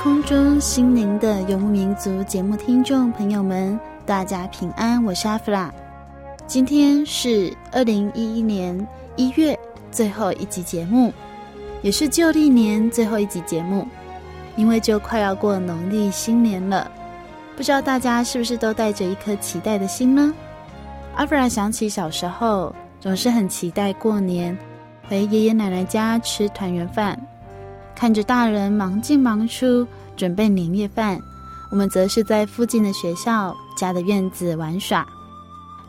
空中心灵的游牧民族节目听众朋友们，大家平安，我是阿弗拉。今天是二零一一年一月最后一集节目，也是旧历年最后一集节目，因为就快要过农历新年了，不知道大家是不是都带着一颗期待的心呢？阿弗拉想起小时候，总是很期待过年回爷爷奶奶家吃团圆饭。看着大人忙进忙出准备年夜饭，我们则是在附近的学校家的院子玩耍。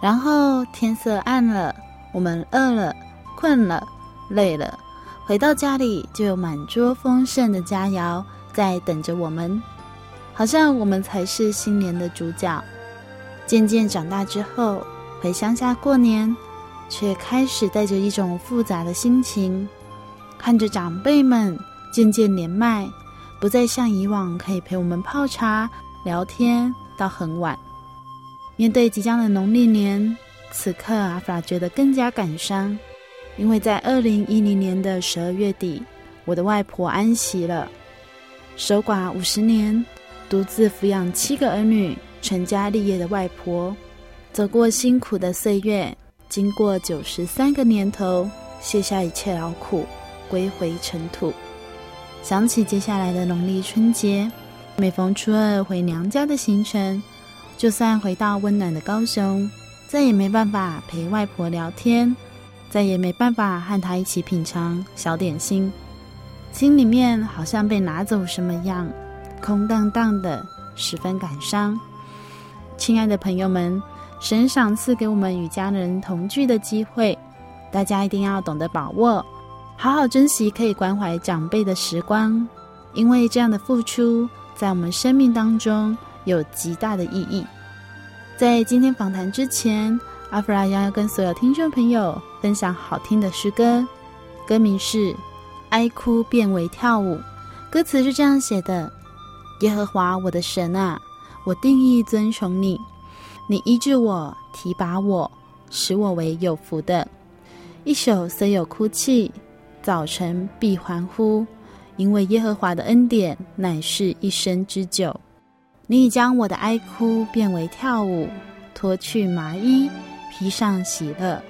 然后天色暗了，我们饿了、困了、累了，回到家里就有满桌丰盛的佳肴在等着我们，好像我们才是新年的主角。渐渐长大之后，回乡下过年，却开始带着一种复杂的心情，看着长辈们。渐渐年迈，不再像以往可以陪我们泡茶聊天到很晚。面对即将的农历年，此刻阿法觉得更加感伤，因为在二零一零年的十二月底，我的外婆安息了。守寡五十年，独自抚养七个儿女，成家立业的外婆，走过辛苦的岁月，经过九十三个年头，卸下一切劳苦，归回尘土。想起接下来的农历春节，每逢初二回娘家的行程，就算回到温暖的高雄，再也没办法陪外婆聊天，再也没办法和她一起品尝小点心，心里面好像被拿走什么样，空荡荡的，十分感伤。亲爱的朋友们，神赏赐给我们与家人同聚的机会，大家一定要懂得把握。好好珍惜可以关怀长辈的时光，因为这样的付出在我们生命当中有极大的意义。在今天访谈之前，阿弗拉要跟所有听众朋友分享好听的诗歌，歌名是《哀哭变为跳舞》，歌词是这样写的：耶和华我的神啊，我定意尊崇你，你医治我，提拔我，使我为有福的。一首虽有哭泣。早晨必欢呼，因为耶和华的恩典乃是一生之久。你已将我的哀哭变为跳舞，脱去麻衣，披上喜乐。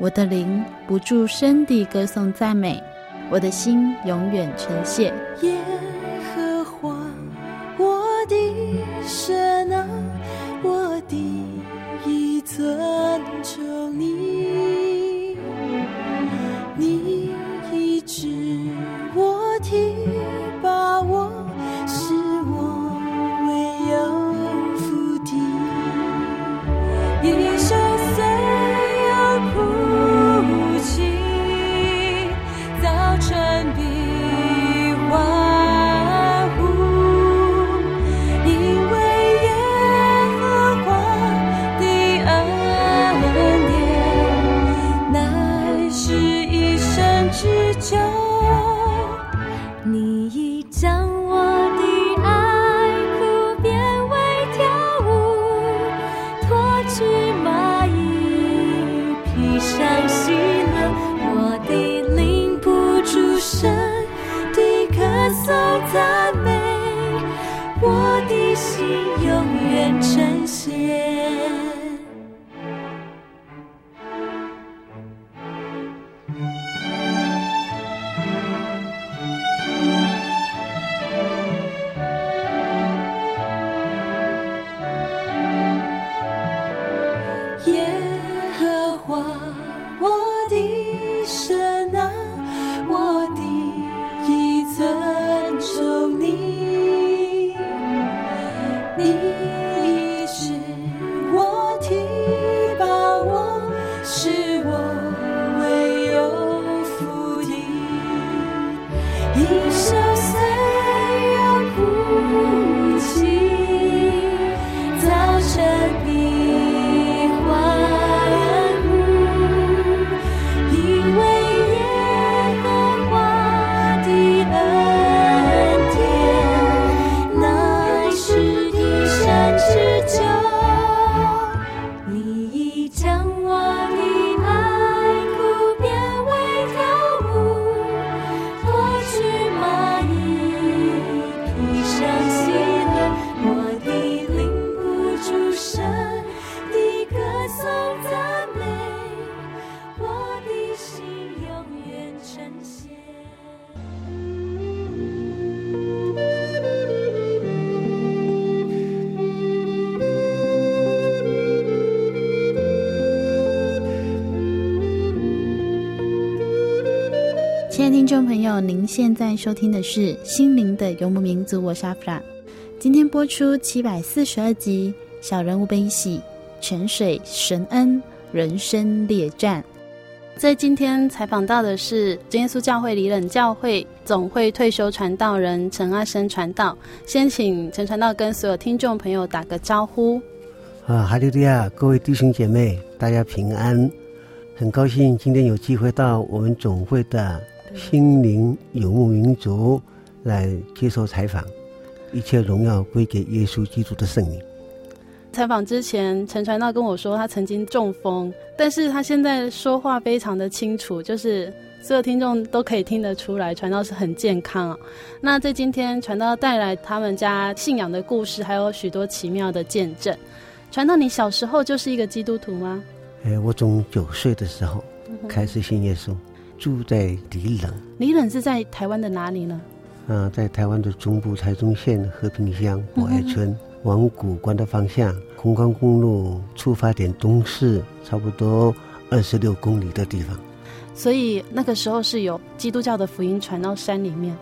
我的灵不住声地歌颂赞美，我的心永远称谢。耶和华，我的神啊，我的一尊崇你，现在收听的是《心灵的游牧民族》，我是阿弗拉。今天播出七百四十二集《小人物悲喜》，泉水神恩，人生列战。在今天采访到的是真耶稣教会里冷教会总会退休传道人陈阿生传道。先请陈传道跟所有听众朋友打个招呼。啊，哈利路亚！各位弟兄姐妹，大家平安。很高兴今天有机会到我们总会的。心灵游牧民族来接受采访，一切荣耀归给耶稣基督的圣名。采访之前，陈传道跟我说，他曾经中风，但是他现在说话非常的清楚，就是所有听众都可以听得出来，传道是很健康啊。那在今天，传道带来他们家信仰的故事，还有许多奇妙的见证。传道，你小时候就是一个基督徒吗？哎，我从九岁的时候开始信耶稣。住在里冷，里冷是在台湾的哪里呢？啊，在台湾的中部，台中县和平乡博爱村，往古关的方向，空关公路出发点东势，差不多二十六公里的地方。所以那个时候是有基督教的福音传到山里面。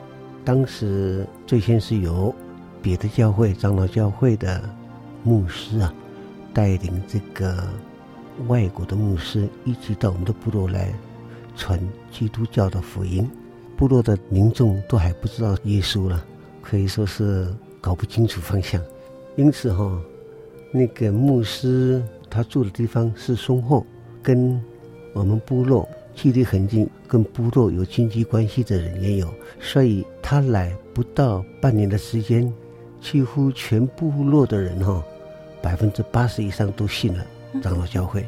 当时最先是由别的教会长老教会的牧师啊，带领这个外国的牧师一起到我们的部落来。传基督教的福音，部落的民众都还不知道耶稣了，可以说是搞不清楚方向。因此哈、哦，那个牧师他住的地方是松后，跟我们部落距离很近，跟部落有经济关系的人也有，所以他来不到半年的时间，几乎全部落的人哈、哦，百分之八十以上都信了长老教会。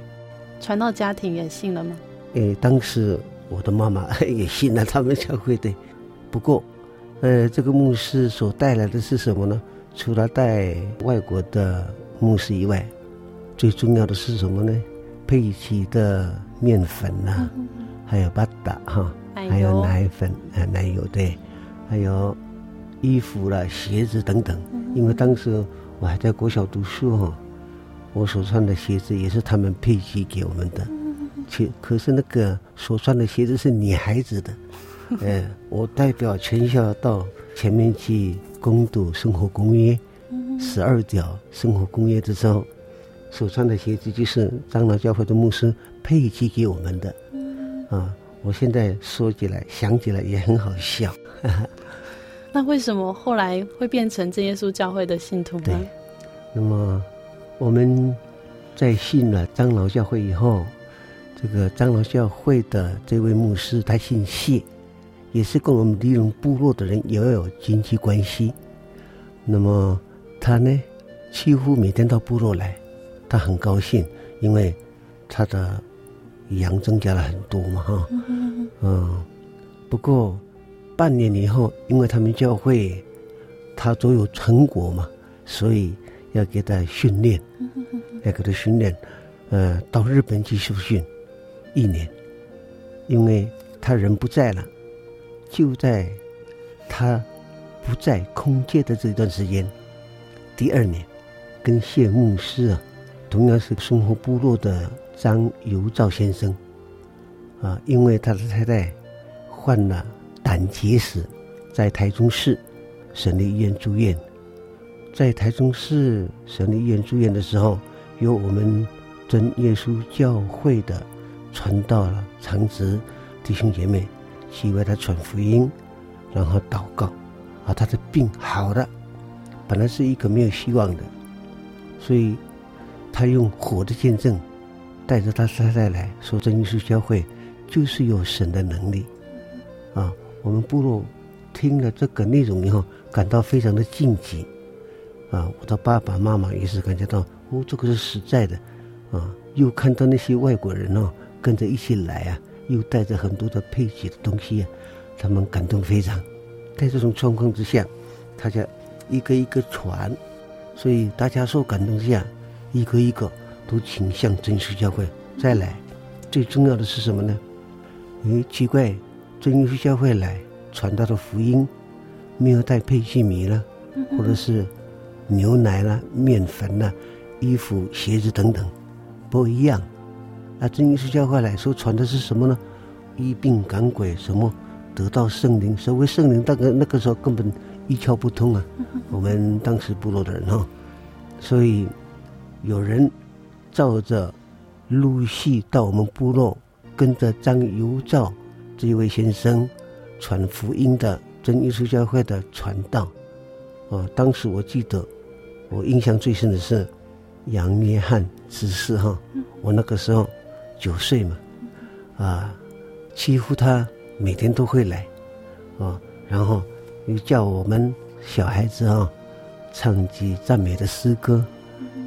传到家庭也信了吗？诶，当时我的妈妈 也信了他们教会的，不过，呃，这个牧师所带来的是什么呢？除了带外国的牧师以外，最重要的是什么呢？配给的面粉呐、啊，还有巴达哈，还有奶粉啊，奶油对，还有衣服啦、鞋子等等。因为当时我还在国小读书哈，我所穿的鞋子也是他们配给给我们的。可是那个所穿的鞋子是女孩子的，哎，我代表全校到前面去攻读生活公约，十二条生活公约的时候，所穿的鞋子就是长老教会的牧师配给给我们的，啊，我现在说起来想起来也很好笑。那为什么后来会变成真耶稣教会的信徒呢？对，那么我们在信了长老教会以后。这个长老教会的这位牧师，他姓谢，也是跟我们里冷部落的人也有经济关系。那么他呢，几乎每天到部落来，他很高兴，因为他的羊增加了很多嘛，哈，嗯。不过半年以后，因为他们教会他都有成果嘛，所以要给他训练，要给他训练，呃，到日本去受训一年，因为他人不在了，就在他不在空间的这段时间，第二年，跟谢牧师啊，同样是生活部落的张由照先生，啊，因为他的太太患了胆结石，在台中市。省立医院住院，在台中市省立医院住院的时候，有我们真耶稣教会的传道了长子弟兄姐妹去为他传福音，然后祷告，啊，他的病好了，本来是一个没有希望的，所以他用活的见证带着他太太来说，真耶稣教会就是有神的能力，啊，我们部落听了这个内容以后。感到非常的惊奇，啊，我的爸爸妈妈也是感觉到，哦，这个是实在的，啊，又看到那些外国人哦，跟着一起来啊，又带着很多的配给的东西啊，他们感动非常。在这种状况之下，大家一个一个传，所以大家受感动之下，一个一个都倾向真实教会再来。最重要的是什么呢？诶，奇怪，真耶稣教会来传道的福音。没有带配器米了，或者是牛奶啦、面粉啦、衣服、鞋子等等，不一样。那真耶稣教会来说传的是什么呢？医病赶鬼，什么得到圣灵？所谓圣灵，那个那个时候根本一窍不通啊。我们当时部落的人哈，所以有人照着陆续到我们部落，跟着张由照这一位先生传福音的。真耶稣教会的传道，啊，当时我记得，我印象最深的是杨约翰执事哈，我那个时候九岁嘛，啊，几乎他每天都会来，啊，然后又叫我们小孩子啊唱几赞美的诗歌，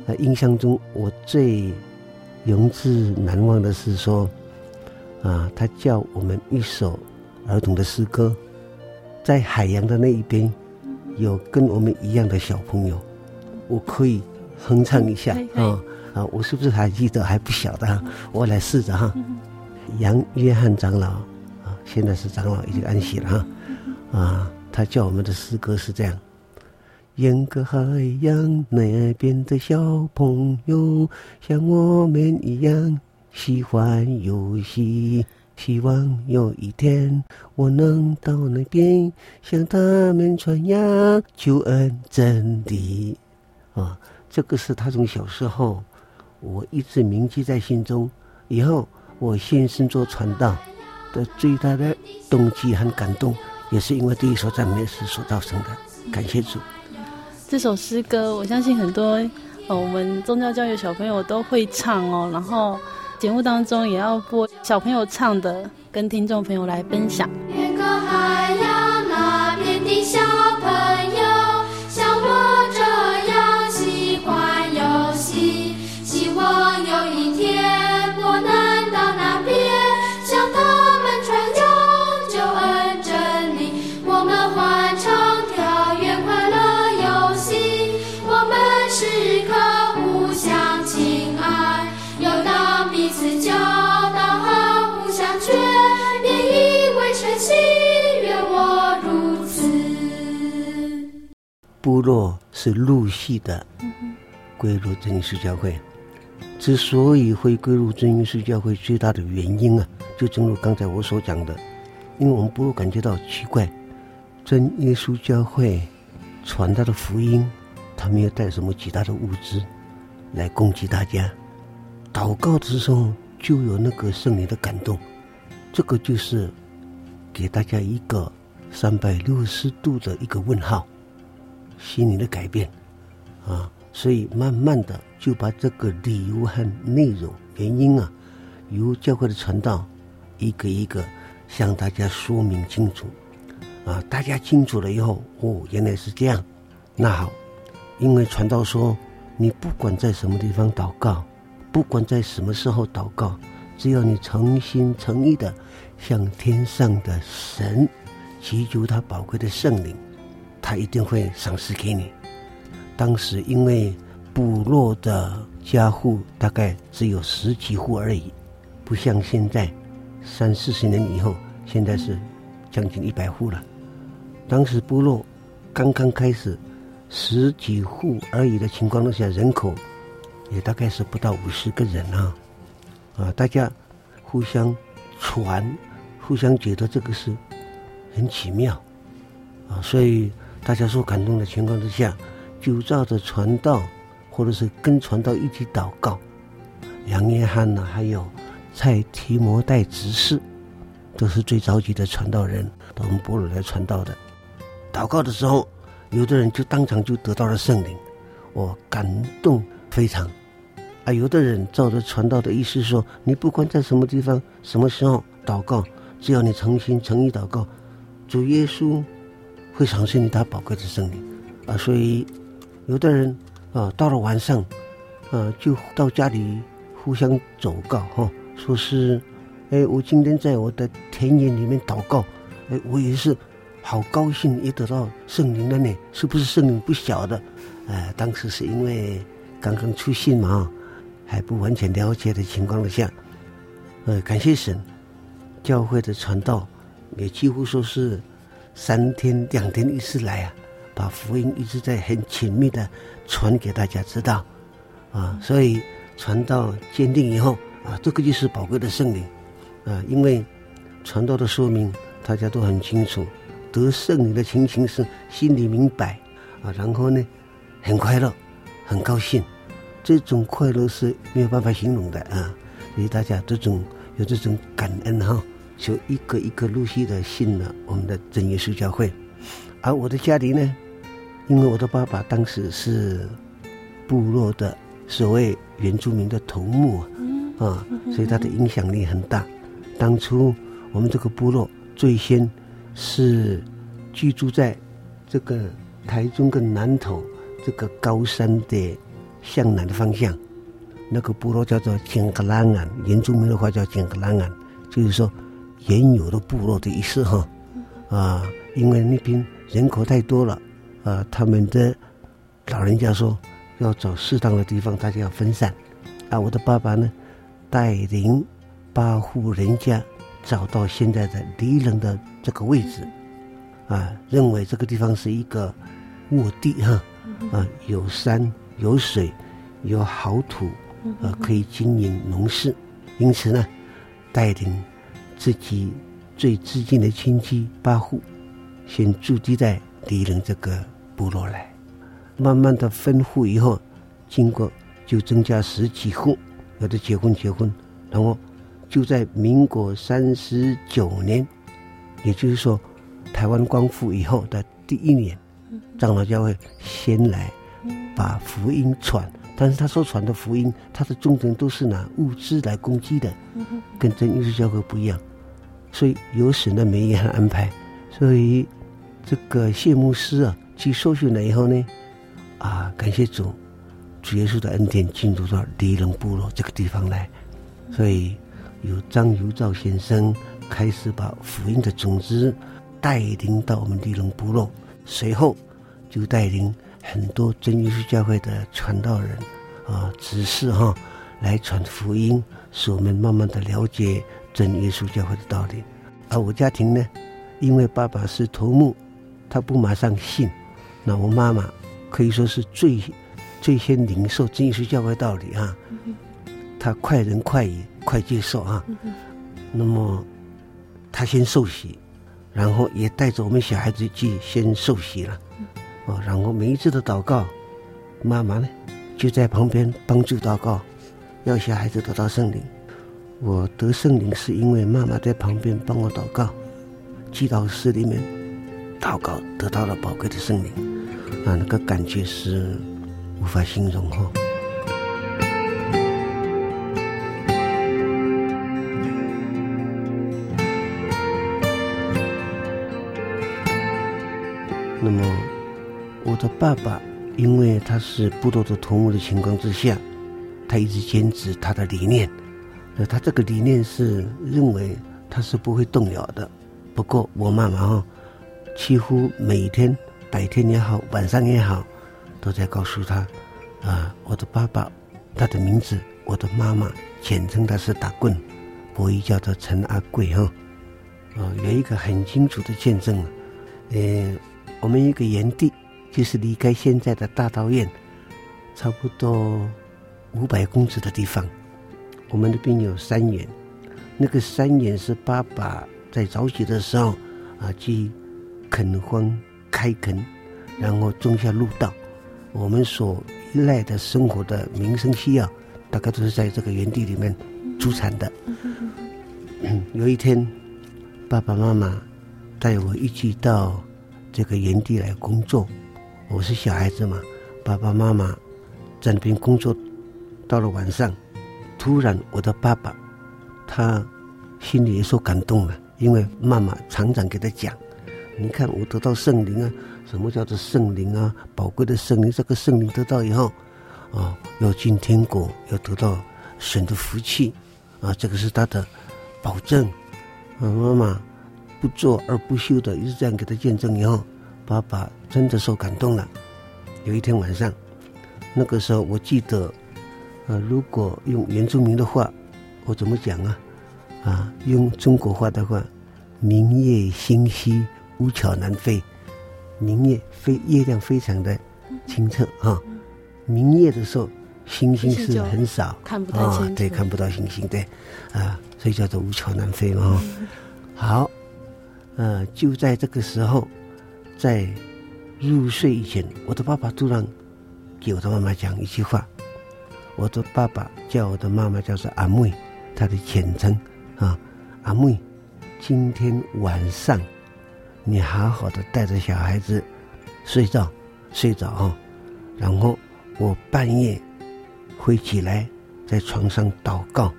那印象中我最永志难忘的是说，啊，他叫我们一首儿童的诗歌。在海洋的那一边，有跟我们一样的小朋友，我可以哼唱一下。啊啊！我是不是还记得还不晓得？我来试着哈。杨约翰长老啊，现在是长老，已经安息了哈啊。他叫我们的诗歌是这样：沿个海洋那边的小朋友，像我们一样喜欢游戏。希望有一天我能到那边向他们传扬救恩真理。啊，这个是他从小时候我一直铭记在心中。以后我献身做传道的最大的动机和感动，也是因为第一首赞美诗所造成的。感谢主。这首诗歌，我相信很多呃我们宗教教育小朋友都会唱哦，然后。节目当中也要播小朋友唱的，跟听众朋友来分享。远隔海洋那边的小朋友，部落是陆续的，归入真耶稣教会。之所以会归入真耶稣教会，最大的原因啊，就正如刚才我所讲的，因为我们部落感觉到奇怪，真耶稣教会传达的福音，他没有带什么其他的物资来供给大家。祷告之中就有那个圣灵的感动，这个就是给大家一个三百六十度的一个问号，心灵的改变啊，所以慢慢的就把这个理由和内容原因啊，由教会的传道一个一个向大家说明清楚啊，大家清楚了以后，哦，原来是这样，那好，因为传道说，你不管在什么地方祷告。不管在什么时候祷告，只要你诚心诚意的向天上的神祈求他宝贵的圣灵，他一定会赏赐给你。当时因为部落的家户大概只有十几户而已，不像现在三四十年以后，现在是将近一百户了。当时部落刚刚开始十几户而已的情况下，人口也大概是不到五十个人啊，啊，大家互相传，互相觉得这个是很奇妙啊，所以大家受感动的情况之下，就照着传道。或者是跟传道一起祷告，杨约翰呢，还有蔡提摩代执事，都是最着急的传道人，到我们部落来传道的。祷告的时候，有的人就当场就得到了圣灵，我感动非常。啊，有的人照着传道的意思说，你不管在什么地方、什么时候祷告，只要你诚心诚意祷告，主耶稣会赏赐你他宝贵的圣灵。啊，所以有的人。啊，到了晚上，啊，就到家里互相走告哈，说是，哎，我今天在我的田野里面祷告，哎，我也是好高兴，也得到圣灵了呢，是不是圣灵不晓得？呃，当时是因为刚刚出信嘛，还不完全了解的情况下，呃，感谢神，教会的传道也几乎说是三天两天一次来啊。把福音一直在很紧密的传给大家知道，啊，所以传道坚定以后啊，这个就是宝贵的圣灵，啊，因为传道的说明大家都很清楚，得圣灵的情形是心里明白啊，然后呢很快乐，很高兴，这种快乐是没有办法形容的啊，所以大家这种有这种感恩哈，就一个一个陆续的信了我们的真耶稣教会。而我的家里呢，因为我的爸爸当时是部落的所谓原住民的头目啊，所以他的影响力很大。当初我们这个部落最先是居住在这个台中跟南投这个高山的向南的方向，那个部落叫做金格兰安，原住民的话叫金格兰安，就是说原有的部落的意思哈啊，因为那边。人口太多了，啊，他们的老人家说要找适当的地方，大家要分散。啊，我的爸爸呢，带领八户人家找到现在的离人的这个位置，啊，认为这个地方是一个卧地哈，啊，有山有水有好土，啊，可以经营农事，因此呢，带领自己最至近的亲戚八户。先驻地在敌人这个部落来，慢慢的分户以后，经过就增加十几户，有的结婚结婚，然后就在民国三十九年，也就是说台湾光复以后的第一年，长老教会先来把福音传，但是他所传的福音，他的重点都是拿物资来攻击的，跟真耶稣教会不一样，所以有神的美意和安排，所以。这个谢牧师啊，去受训了以后呢，啊，感谢主，主耶稣的恩典进入到离人部落这个地方来，所以由张尤照先生开始把福音的种子带领到我们离人部落，随后就带领很多真耶稣教会的传道人啊、执事哈来传福音，使我们慢慢的了解真耶稣教会的道理。而我家庭呢，因为爸爸是头目。他不马上信，那我妈妈可以说是最最先领受真耶稣教会道理啊。他快人快语，快接受啊。那么他先受洗，然后也带着我们小孩子去先受洗了。哦，然后每一次的祷告，妈妈呢就在旁边帮助祷告，要小孩子得到圣灵。我得圣灵是因为妈妈在旁边帮我祷告，祈祷室里面。祷告得到了宝贵的圣灵，啊，那个感觉是无法形容哈。那么，我的爸爸因为他是部落的头目的情况之下，他一直坚持他的理念。他这个理念是认为他是不会动摇的。不过我妈妈哈。几乎每天白天也好，晚上也好，都在告诉他，啊，我的爸爸，他的名字，我的妈妈，简称他是打棍，国语叫做陈阿贵哈，啊，有一个很清楚的见证，呃，我们一个园地，就是离开现在的大道院，差不多五百公尺的地方，我们的边有山园，那个山园是爸爸在早起的时候啊去垦荒开垦，然后种下路道，我们所依赖的生活的民生需要，大概都是在这个园地里面出产的。嗯，有一天，爸爸妈妈带我一起到这个园地来工作。我是小孩子嘛，爸爸妈妈在那边工作，到了晚上，突然我的爸爸他心里也受感动了，因为妈妈常常给他讲，你看我得到圣灵啊，什么叫做圣灵啊？宝贵的圣灵，这个圣灵得到以后，啊、要进天国，要得到神的福气，啊，这个是他的保证。啊，妈妈不做而不休的，一直这样给他见证以后。爸爸真的受感动了。有一天晚上，那个时候我记得，呃，如果用原住民的话，我怎么讲啊？啊，用中国话的话，明月星稀，无巧难飞。明月非月亮非常的清澈啊，明夜的时候星星是很少，看不到啊，对，看不到星星，对，啊，所以叫做无巧难飞嘛。好，呃，就在这个时候。在入睡以前，我的爸爸突然给我的妈妈讲一句话。我的爸爸叫我的妈妈叫做阿妹，她的简称啊，阿妹，今天晚上你好好的带着小孩子睡觉，睡着啊，然后我半夜会起来在床上祷告，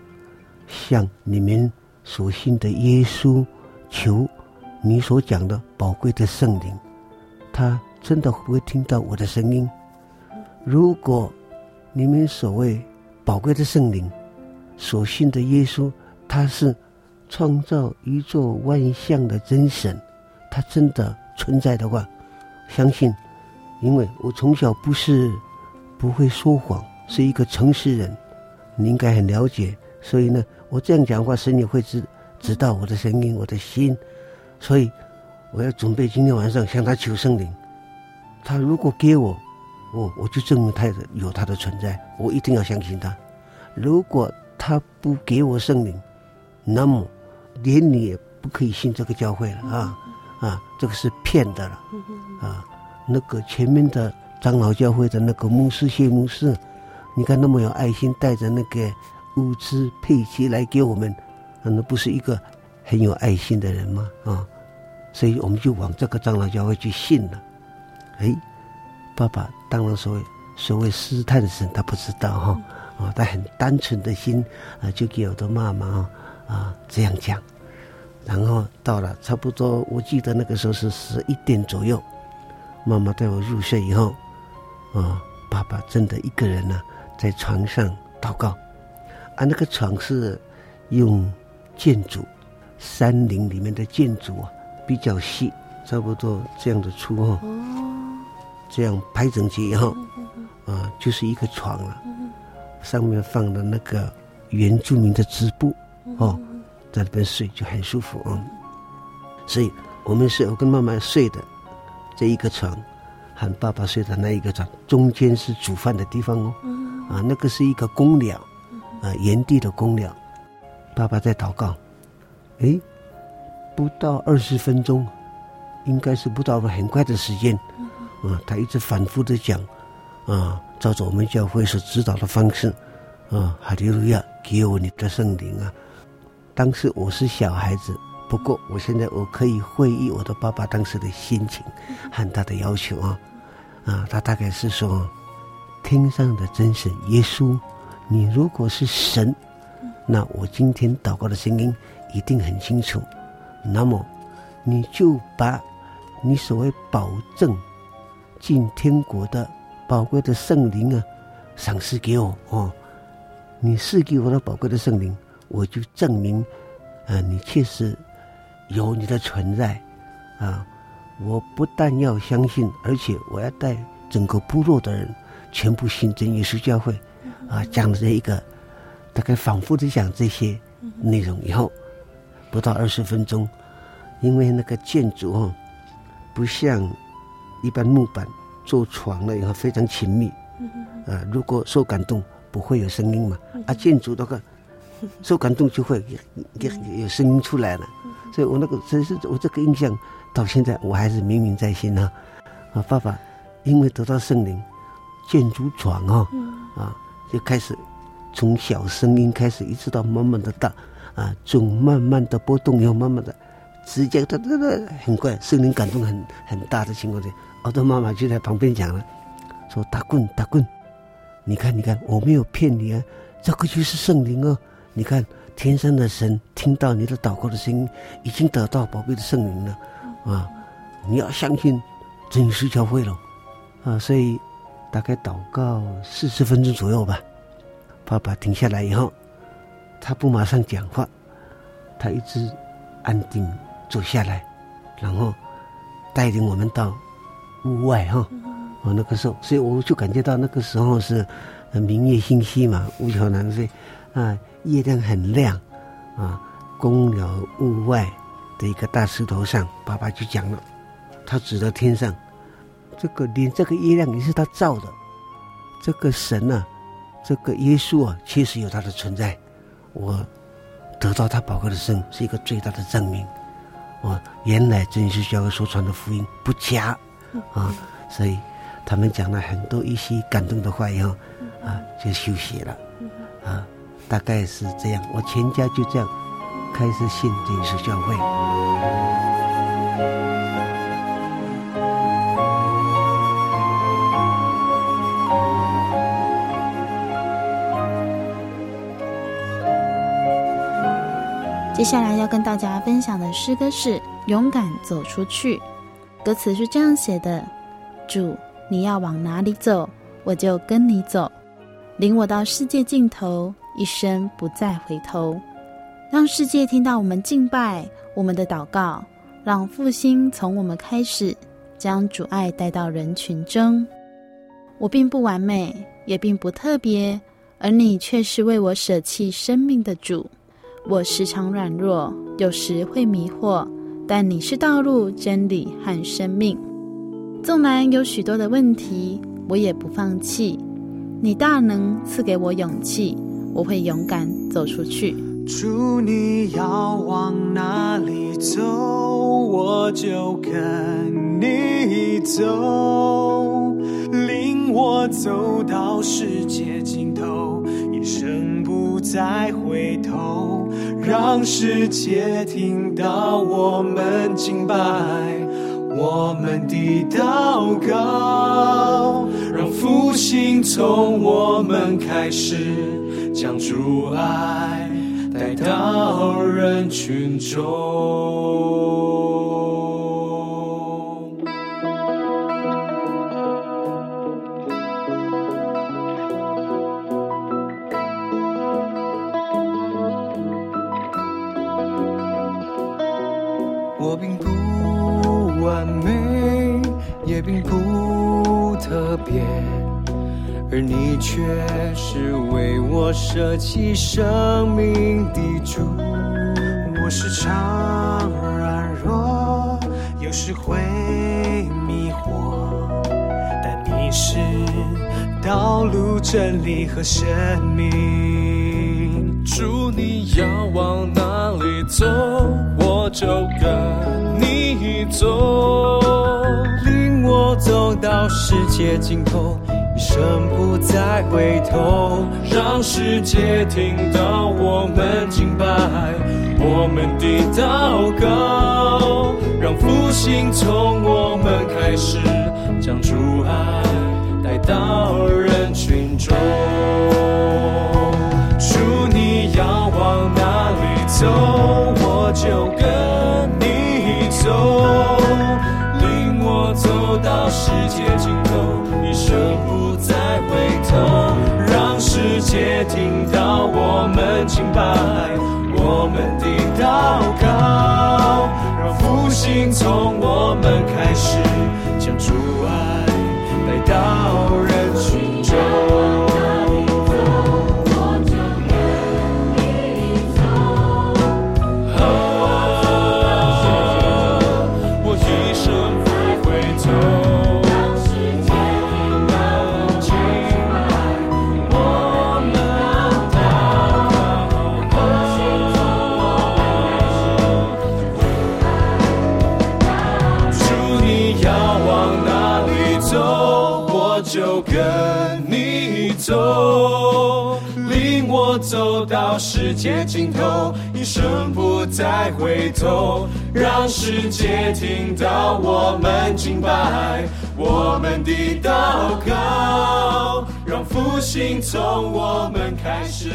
向你们所信的耶稣求你所讲的宝贵的圣灵。他真的会不会听到我的声音？如果你们所谓宝贵的圣灵，所信的耶稣，他是创造宇宙万象的真神，他真的存在的话，相信，因为我从小不是不会说谎，是一个诚实人，你应该很了解。所以呢，我这样讲话，神也会知知道我的声音，我的心，所以。我要准备今天晚上向他求圣灵，他如果给我，我我就证明他有他的存在，我一定要相信他。如果他不给我圣灵，那么连你也不可以信这个教会了啊啊！这个是骗的了啊！那个前面的长老教会的那个牧师谢牧师，你看那么有爱心，带着那个物资配给来给我们，那不是一个很有爱心的人吗？啊！所以我们就往这个长老教会去信了。哎，爸爸当然所谓所谓试探神，他不知道哈啊，他很单纯的心啊，就给我的妈妈啊这样讲。然后到了差不多，我记得那个时候是十一点左右，妈妈带我入睡以后，啊，爸爸真的一个人呢在床上祷告，啊，那个床是用建筑山林里面的建筑啊。比较细，差不多这样的粗哈，这样排整齐以后，啊，就是一个床了，上面放的那个原住民的织布，哦，在那边睡就很舒服啊。所以我们是我跟妈妈睡的这一个床，和爸爸睡的那一个床，中间是煮饭的地方哦，啊，那个是一个公寮，啊，原地的公寮，爸爸在祷告，诶。不到二十分钟，应该是不到了很快的时间，啊，他一直反复的讲，啊，照着我们教会所指导的方式，啊，哈利路亚，给我你的圣灵啊！当时我是小孩子，不过我现在我可以回忆我的爸爸当时的心情和他的要求啊，啊，他大概是说，天上的真神耶稣，你如果是神，那我今天祷告的声音一定很清楚。那么，你就把你所谓保证进天国的宝贵的圣灵啊，赏赐给我哦。你赐给我的宝贵的圣灵，我就证明，呃，你确实有你的存在啊。我不但要相信，而且我要带整个部落的人全部信真耶稣教会。啊，讲这一个，大概反复的讲这些内容以后，不到二十分钟，因为那个建筑哦，不像一般木板做床了以后非常亲密，啊，如果受感动不会有声音嘛，啊，建筑的话受感动就会有有声音出来了，所以我那个真是我这个印象到现在我还是铭铭在心啊，啊，爸爸因为得到圣灵，建筑床啊，啊。就开始从小声音开始，一直到慢慢的大，啊，从慢慢的波动，又慢慢的，直接哒哒哒，很快，圣灵感动很很大的情况下，我的妈妈就在旁边讲了，说打棍打棍，你看你看，我没有骗你啊，这个就是圣灵哦，你看天上的神听到你的祷告的声音，已经得到宝贝的圣灵了，啊，你要相信真耶稣教会了，啊，所以。大概祷告四十分钟左右吧，爸爸停下来以后，他不马上讲话，他一直安定坐下来，然后带领我们到屋外哈。哦，那个时候，所以我就感觉到那个时候是明月星稀嘛，乌桥南飞啊，月亮很亮啊。公寮屋外的一个大石头上，爸爸就讲了，他指着天上。这个连这个月亮也是他造的，这个神啊，这个耶稣啊，确实有他的存在。我得到他宝贵的生，是一个最大的证明。我原来真是教会所传的福音不假啊，所以他们讲了很多一些感动的话以后啊，就休息了啊，大概是这样。我全家就这样开始信真是教会。接下来要跟大家分享的诗歌是《勇敢走出去》，歌词是这样写的：主，你要往哪里走，我就跟你走，领我到世界尽头，一生不再回头。让世界听到我们敬拜，我们的祷告，让复兴从我们开始，将主爱带到人群中。我并不完美，也并不特别，而你却是为我舍弃生命的主。我时常软弱，有时会迷惑，但你是道路、真理和生命。纵然有许多的问题，我也不放弃。你大能赐给我勇气，我会勇敢走出去。主，你要往哪里走，我就跟你走，领我走到世界尽头，一生不再回头。让世界听到我们敬拜，我们的祷告，让复兴从我们开始，将主爱带到人群中。我并不完美，也并不特别，而你却是为我舍弃生命的主。我时常软弱，有时会迷惑，但你是道路、真理和生命。主，你要往哪里走？我就跟你走，领我走到世界尽头，生不再回头，让世界听到我们敬拜，我们的祷告，让复兴从我们开始，将主爱带到人群中。主，你要往哪里走？我就跟你走，领我走到世界听到我们敬拜，我们的祷告，让复兴从我们开始。让世界听到我们敬拜，我们的祷告，让复兴从我们开始，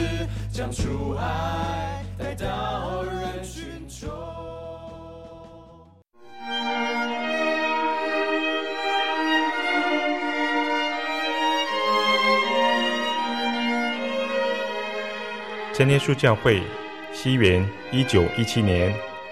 将主爱带到人群中。真耶稣教会，西元一九一七年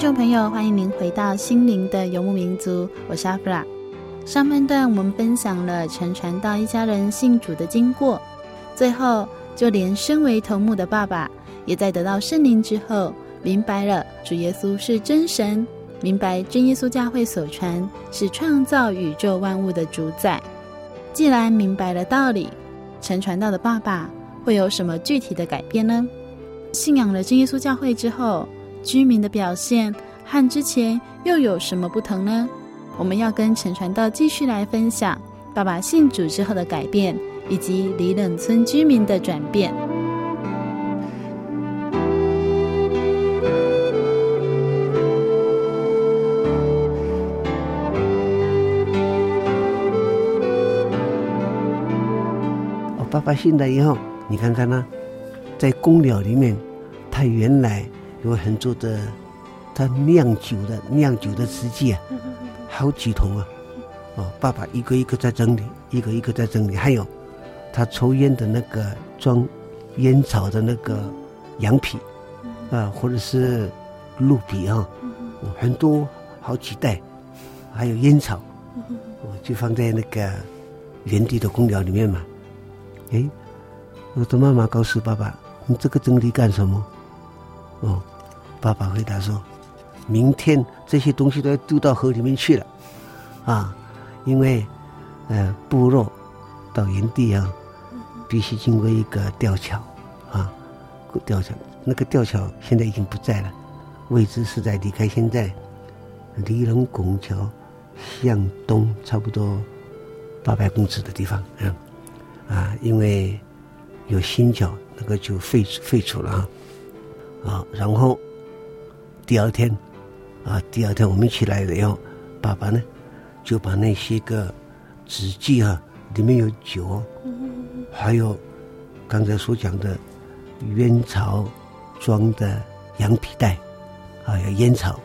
众朋友，欢迎您回到心灵的游牧民族，我是阿弗拉。上半段我们分享了陈传道一家人信主的经过，最后就连身为头目的爸爸，也在得到圣灵之后，明白了主耶稣是真神，明白真耶稣教会所传是创造宇宙万物的主宰。既然明白了道理，陈传道的爸爸会有什么具体的改变呢？信仰了真耶稣教会之后，居民的表现和之前又有什么不同呢？我们要跟陈传道继续来分享爸爸信主之后的改变，以及里冷村居民的转变。我爸爸信了以后，你看看呢、在公寮里面，他原来。有很多的，他酿酒的酿酒的瓷器啊，好几桶啊，哦，爸爸一个一个在整理，一个一个在整理。还有，他抽烟的那个装烟草的那个羊皮，啊，或者是鹿皮啊，很多好几袋，还有烟草，我就放在那个原地的空调里面嘛。哎，我的妈妈告诉爸爸：“你这个整理干什么？”哦，爸爸回答说：“明天这些东西都要丢到河里面去了，啊，因为呃部落到营地啊，必须经过一个吊桥，啊，吊桥那个吊桥现在已经不在了，位置是在离开现在离龙拱桥向东差不多八百公尺的地方，嗯。”啊，因为有新桥，那个就废废除了啊，啊，然后第二天，啊，第二天我们起来了以后，爸爸呢就把那些个纸剂啊，里面有酒，还有刚才所讲的烟草装的羊皮袋，还有烟草，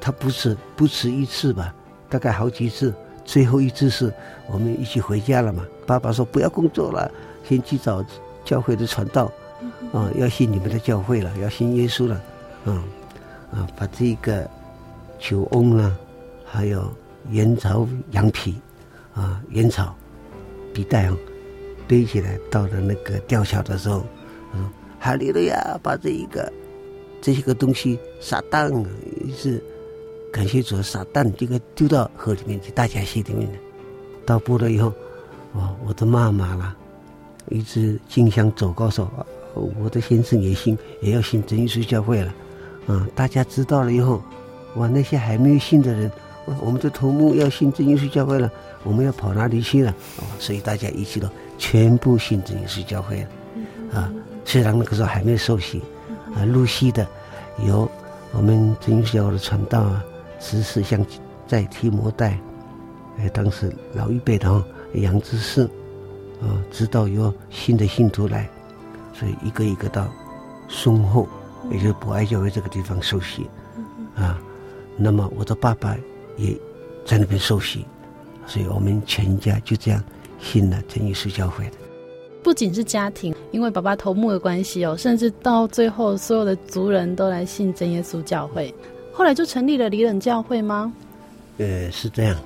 他不是不止一次吧，大概好几次。最后一次是我们一起回家了嘛？爸爸说不要工作了，先去找教会的传道，啊，要信你们的教会了，要信耶稣了，嗯，啊，把这个酒瓮啊，还有烟草、羊皮，啊，烟草、皮带啊，堆起来到了那个吊桥的时候，嗯，哈利路亚，把这一个这些个东西撒荡是。感谢主，撒旦这个丢到河里面去，大家溪里面的。到部了以后，哦，我的妈妈啦，一直经常走告诉我，的先生也信，也要信真耶稣教会了。啊、大家知道了以后，哇，那些还没有信的人，我们的头目要信真耶稣教会了，我们要跑哪里去了？哦，所以大家一起都全部信真耶稣教会了。啊，虽然那个时候还没有受洗，啊，陆续的有我们真耶稣教会的传道啊。只是像在提摩代，哎，当时老一辈的哈杨执事，啊，知道有新的信徒来，所以一个一个到松后，也就是博爱教会这个地方受洗，啊，那么我的爸爸也在那边受洗，所以我们全家就这样信了真耶稣教会的。不仅是家庭，因为爸爸头目的关系哦，甚至到最后所有的族人都来信真耶稣教会。后来就成立了离冷教会吗？呃，是这样，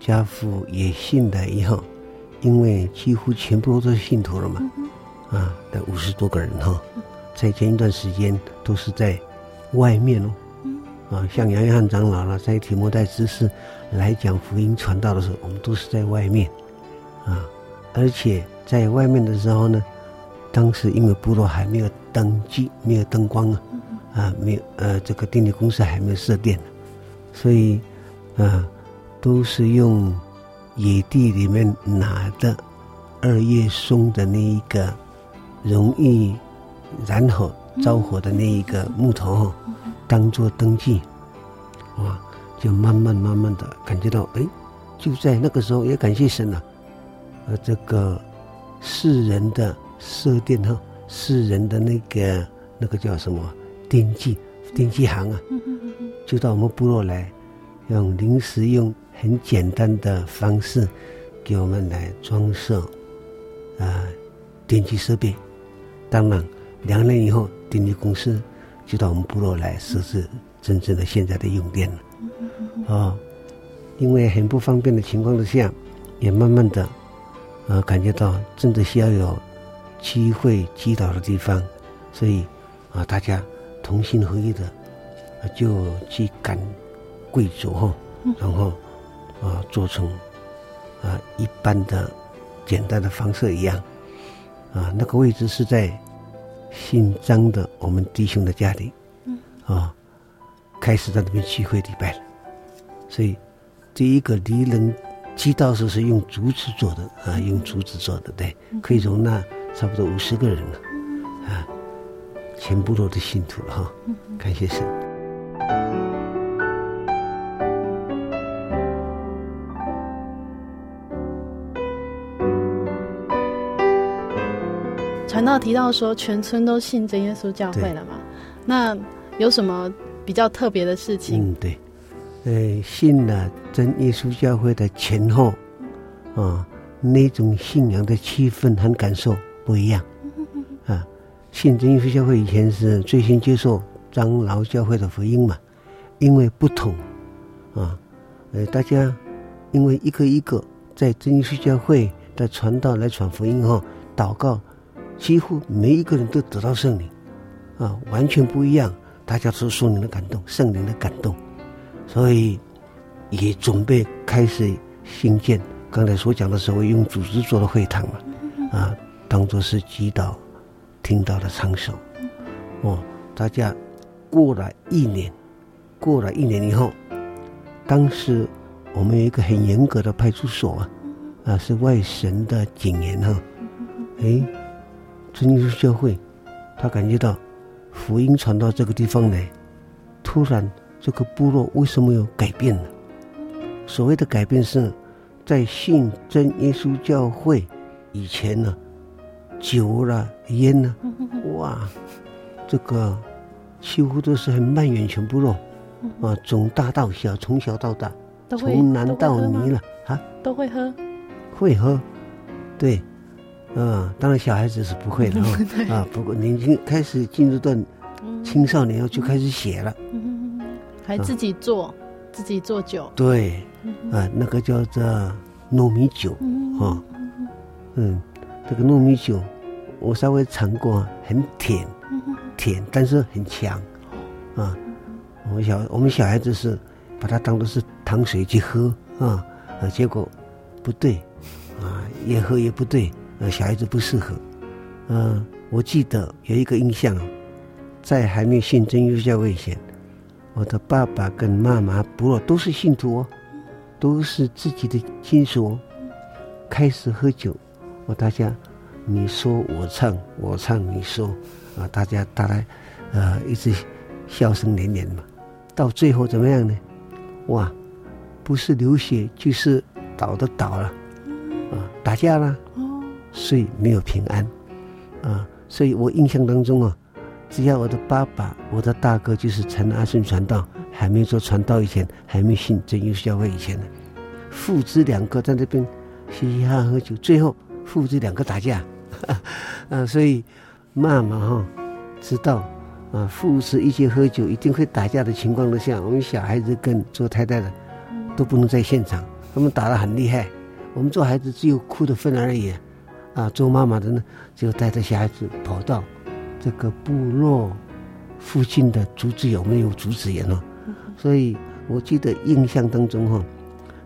家父也信了以后，因为几乎全部都是信徒了嘛，嗯、啊，的五十多个人哈，在前一段时间都是在外面哦，嗯、啊，像杨约翰长老了，在提摩太执事来讲福音传道的时候，我们都是在外面，啊，而且在外面的时候呢，当时因为部落还没有灯记，没有灯光啊。啊，没有，呃，这个电力公司还没有设电，所以，啊，都是用野地里面拿的二叶松的那一个容易燃火着火的那一个木头，当做灯具，啊，就慢慢慢慢的感觉到，哎，就在那个时候也感谢神了，呃，这个世人的设电哈，世人的那个那个叫什么？电器电器行啊，就到我们部落来，用临时用很简单的方式给我们来装设啊电器设备。当然，两年以后，电力公司就到我们部落来设置真正的现在的用电了。哦，因为很不方便的情况之下，也慢慢的啊感觉到真的需要有机会击倒的地方，所以啊大家。同心合意的，就去赶贵族哈，然后啊做成啊一般的简单的方式一样啊，那个位置是在姓张的我们弟兄的家里，啊开始在那边聚会礼拜了，所以第一个离人祭道士是用竹子做的啊，用竹子做的，对，可以容纳差不多五十个人了啊。全部都是信徒了哈，感谢神。传道提到说，全村都信真耶稣教会了嘛？那有什么比较特别的事情？嗯，对，呃，信了真耶稣教会的前后，啊，那种信仰的气氛和感受不一样。啊，信真耶稣教会以前是最先接受长老教会的福音嘛，因为不同，啊，呃，大家因为一个一个在真耶稣教会的传道来传福音后，祷告，几乎每一个人都得到圣灵，啊，完全不一样，大家都受圣灵的感动，圣灵的感动，所以也准备开始兴建。刚才所讲的时候用组织做的会堂嘛，啊，当做是祈祷听到的场所。哦，大家过了一年，过了一年以后，当时我们有一个很严格的派出所啊，啊，是外省的警员哈，哎，真耶稣教会，他感觉到福音传到这个地方来，突然这个部落为什么有改变呢？所谓的改变是。在信真耶稣教会以前呢，酒了烟呢，哇，这个几乎都是很蔓延全部落，啊，从大到小，从小到大，从南到女了啊，都会喝，会喝，对，啊，当然小孩子是不会的啊，不过年轻开始进入到青少年后就开始写了，还自己做。自己做酒，对，啊，那个叫做糯米酒，啊，嗯，这个糯米酒我稍微尝过，很甜，甜，但是很强，啊，我们小我们小孩子是把它当做是糖水去喝，啊，啊，结果不对，啊，越喝越不对，呃，小孩子不适合，嗯，我记得有一个印象，在还没有信真耶稣教会以前。我的爸爸跟妈妈不都是信徒哦，都是自己的亲属哦。开始喝酒，我大家你说我唱，我唱你说，啊，大家大概呃一直笑声连连嘛。到最后怎么样呢？哇，不是流血就是倒的倒了，啊，打架了，所以没有平安，啊，所以我印象当中啊。只要我的爸爸，我的大哥就是陈阿顺传道，还没做传道以前，还没信真耶稣教会以前呢，父子两个在那边嘻嘻哈哈喝酒，最后父子两个打架，啊，所以妈妈哈知道啊，父子一起喝酒一定会打架的情况之下，我们小孩子跟做太太的都不能在现场，他们打得很厉害，我们做孩子只有哭的份而已，啊，做妈妈的呢就带着小孩子跑到。这个部落附近的竹子有没有竹子园哦？所以我记得印象当中哈，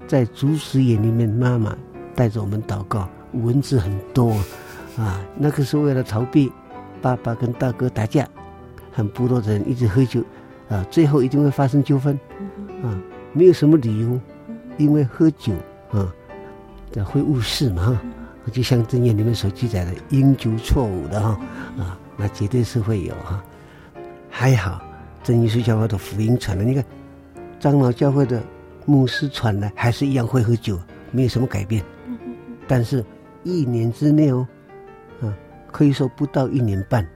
在竹子园里面，妈妈带着我们祷告，蚊子很多啊。那个是为了逃避爸爸跟大哥打架，很部落的人一直喝酒啊，最后一定会发生纠纷啊。没有什么理由，因为喝酒啊，这会误事嘛哈。就像箴言里面所记载的，因酒错误的哈啊。那绝对是会有哈，还好，真耶稣教会的福音传来，你看，长老教会的牧师传来，还是一样会喝酒，没有什么改变。但是，一年之内哦，啊，可以说不到一年半，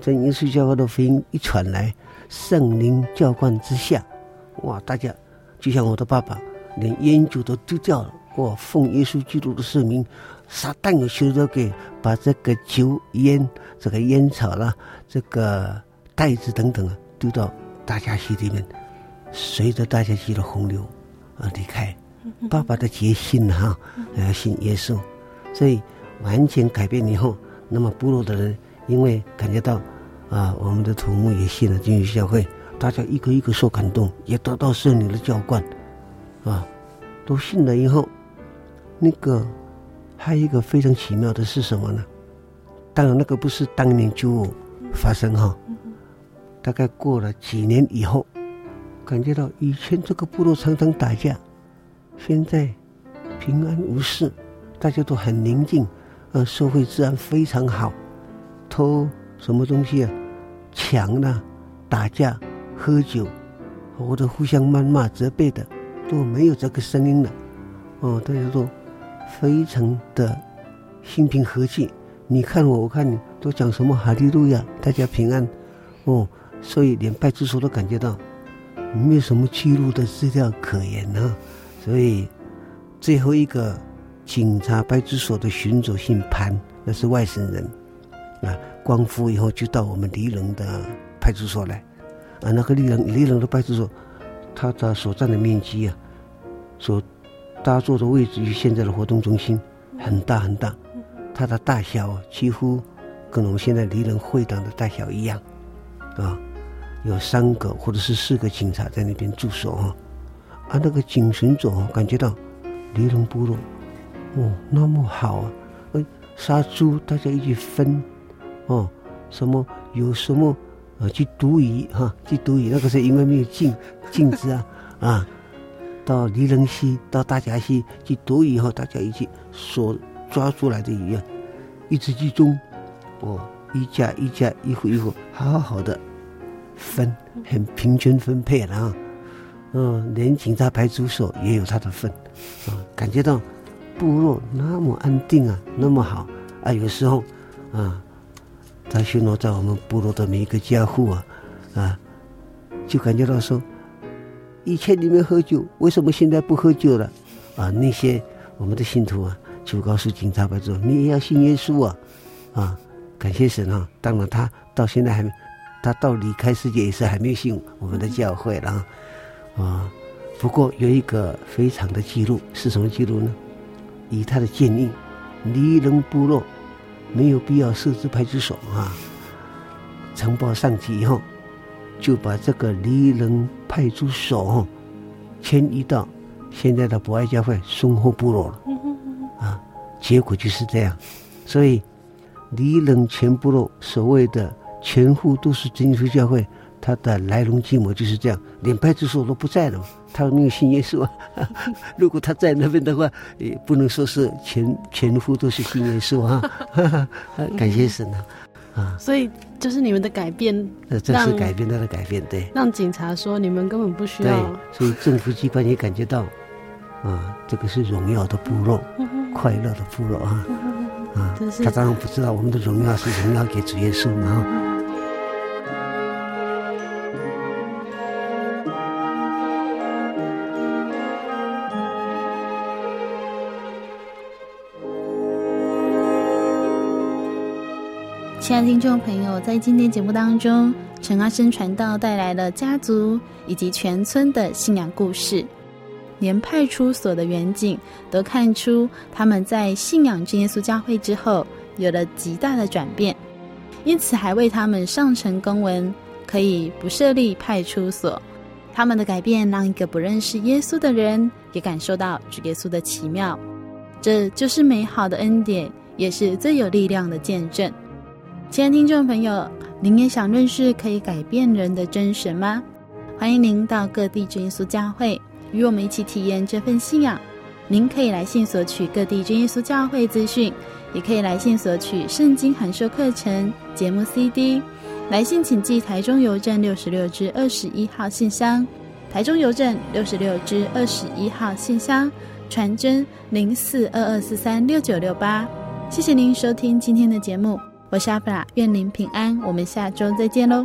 真耶稣教会的福音一传来，圣灵浇灌之下，哇，大家就像我的爸爸，连烟酒都丢掉了，哇，奉耶稣基督的圣名。撒旦有时候给把这个酒烟、这个烟草啦、这个袋子等等啊，丢到大家溪里面，随着大家溪的洪流啊离开。爸爸的决心哈，要信耶稣，所以完全改变以后，那么部落的人因为感觉到啊，我们的土木也信了真耶稣教会，大家一个一个受感动，也得到圣灵的浇灌，啊，都信了以后，那个。还有一个非常奇妙的是什么呢？当然，那个不是当年就发生哈，大概过了几年以后，感觉到以前这个部落常常打架，现在平安无事，大家都很宁静，呃，社会治安非常好，偷什么东西啊，抢了，打架，喝酒，或者互相谩骂、责备的都没有这个声音了，哦，大家都。非常的心平和气，你看我，我看你，都讲什么哈利路亚，大家平安，哦，所以连派出所都感觉到没有什么记录的资料可言呢、所以最后一个警察派出所的巡佐姓潘，那是外省人，啊，光复以后就到我们黎龙的派出所来，啊，那个黎龙黎龙的派出所，它的所占的面积啊，所搭座的位置与现在的活动中心很大很大，它的大小，几乎跟我们现在离人会堂的大小一样，啊，有三个或者是四个警察在那边驻守啊，啊，那个警巡总感觉到离人部落，哦，那么好啊，呃，杀猪大家一起分。哦，什么有什么啊？去毒鱼哈，去毒鱼。那个时候因为没有禁禁止啊啊，到梨仁溪、到大甲溪去毒鱼以后，大家一起所抓出来的鱼啊，一直集中，哦，一家一家一户一户，好好的分，很平均分配了啊。嗯，连警察派出所也有他的份啊，感觉到部落那么安定啊，那么好啊，有时候啊。他巡逻在我们部落的每一个家户啊，啊，就感觉到说，以前你们喝酒，为什么现在不喝酒了？啊，那些我们的信徒啊，就告诉警察们说，你也要信耶稣啊，啊，感谢神啊！当然他到现在还没，他到离开世界也是还没有信我们的教会了啊，啊。不过有一个非常的记录是什么记录呢？以他的建议，梨仁部落。没有必要设置派出所啊！呈报上级以后，就把这个梨仁派出所迁移到现在的博爱教会松后部落了。啊，结果就是这样。所以梨仁全部落所谓的全户都是真耶稣教会，它的来龙去脉就是这样。连派出所都不在了，他没有信耶稣啊。如果他在那边的话，也不能说是全全户都是信耶稣啊。感谢神啊！啊，所以就是你们的改变，呃，这是改变他的改变，对。让警察说你们根本不需要。对，所以政府机关也感觉到，啊，这个是荣耀的部落，快乐的部落啊。啊，他当然不知道我们的荣耀是荣耀给主耶稣嘛。亲爱的听众朋友，在今天节目当中，陈阿生传道带来了家族以及全村的信仰故事，连派出所的员警都看出他们在信仰真耶稣教会之后有了极大的转变，因此还为他们上呈公文，可以不设立派出所。他们的改变让一个不认识耶稣的人也感受到主耶稣的奇妙，这就是美好的恩典，也是最有力量的见证。亲爱的听众朋友，您也想认识可以改变人的真神吗？欢迎您到各地真耶稣教会，与我们一起体验这份信仰。您可以来信索取各地真耶稣教会资讯，也可以来信索取圣经函授课程节目 CD。来信请寄台中邮政六十六支二十一号信箱，台中邮政六十六支二十一号信箱，传真零四二二四三六九六八。谢谢您收听今天的节目。我是阿弗拉，愿您平安，我们下周再见喽。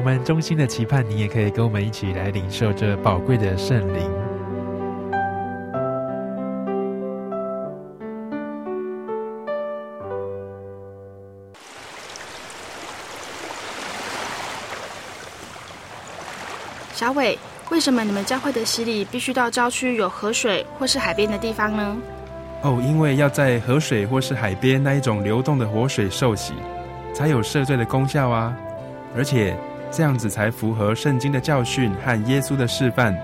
我们衷心的期盼，你也可以跟我们一起来领受这宝贵的圣灵。小伟，为什么你们教会的洗礼必须到郊区有河水或是海边的地方呢？哦，因为要在河水或是海边那一种流动的活水受洗，才有赦罪的功效啊，而且。这样子才符合圣经的教训和耶稣的示范。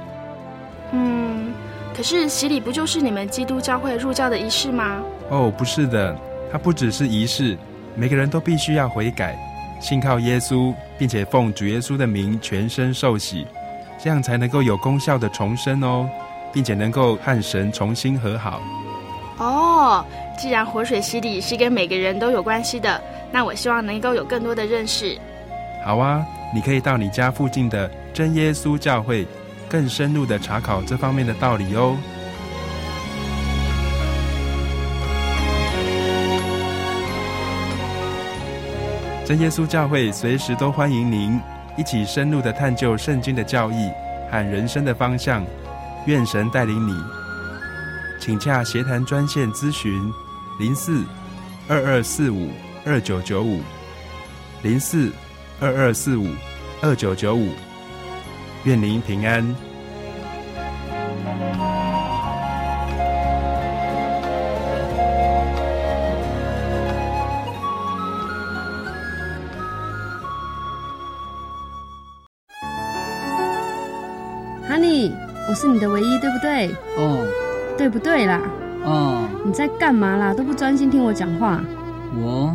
嗯，可是洗礼不就是你们基督教会入教的仪式吗？哦，不是的，它不只是仪式，每个人都必须要悔改，信靠耶稣，并且奉主耶稣的名全身受洗，这样才能够有功效的重生哦，并且能够和神重新和好。哦，既然活水洗礼是跟每个人都有关系的，那我希望能够有更多的认识。好啊。你可以到你家附近的真耶稣教会，更深入的查考这方面的道理哦。真耶稣教会随时都欢迎您一起深入的探究圣经的教义和人生的方向。愿神带领你，请洽协谈专线咨询：零四二二四五二九九五零四。二二四五二九九五，愿您平安。Honey，我是你的唯一，对不对？哦。对不对啦？哦。你在干嘛啦？都不专心听我讲话。我。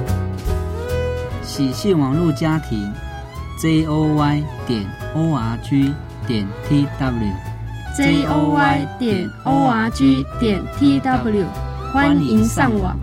喜讯网络家庭 z o y 点 o r g 点 t w z o y 点 o r g 点 t w，欢迎上网。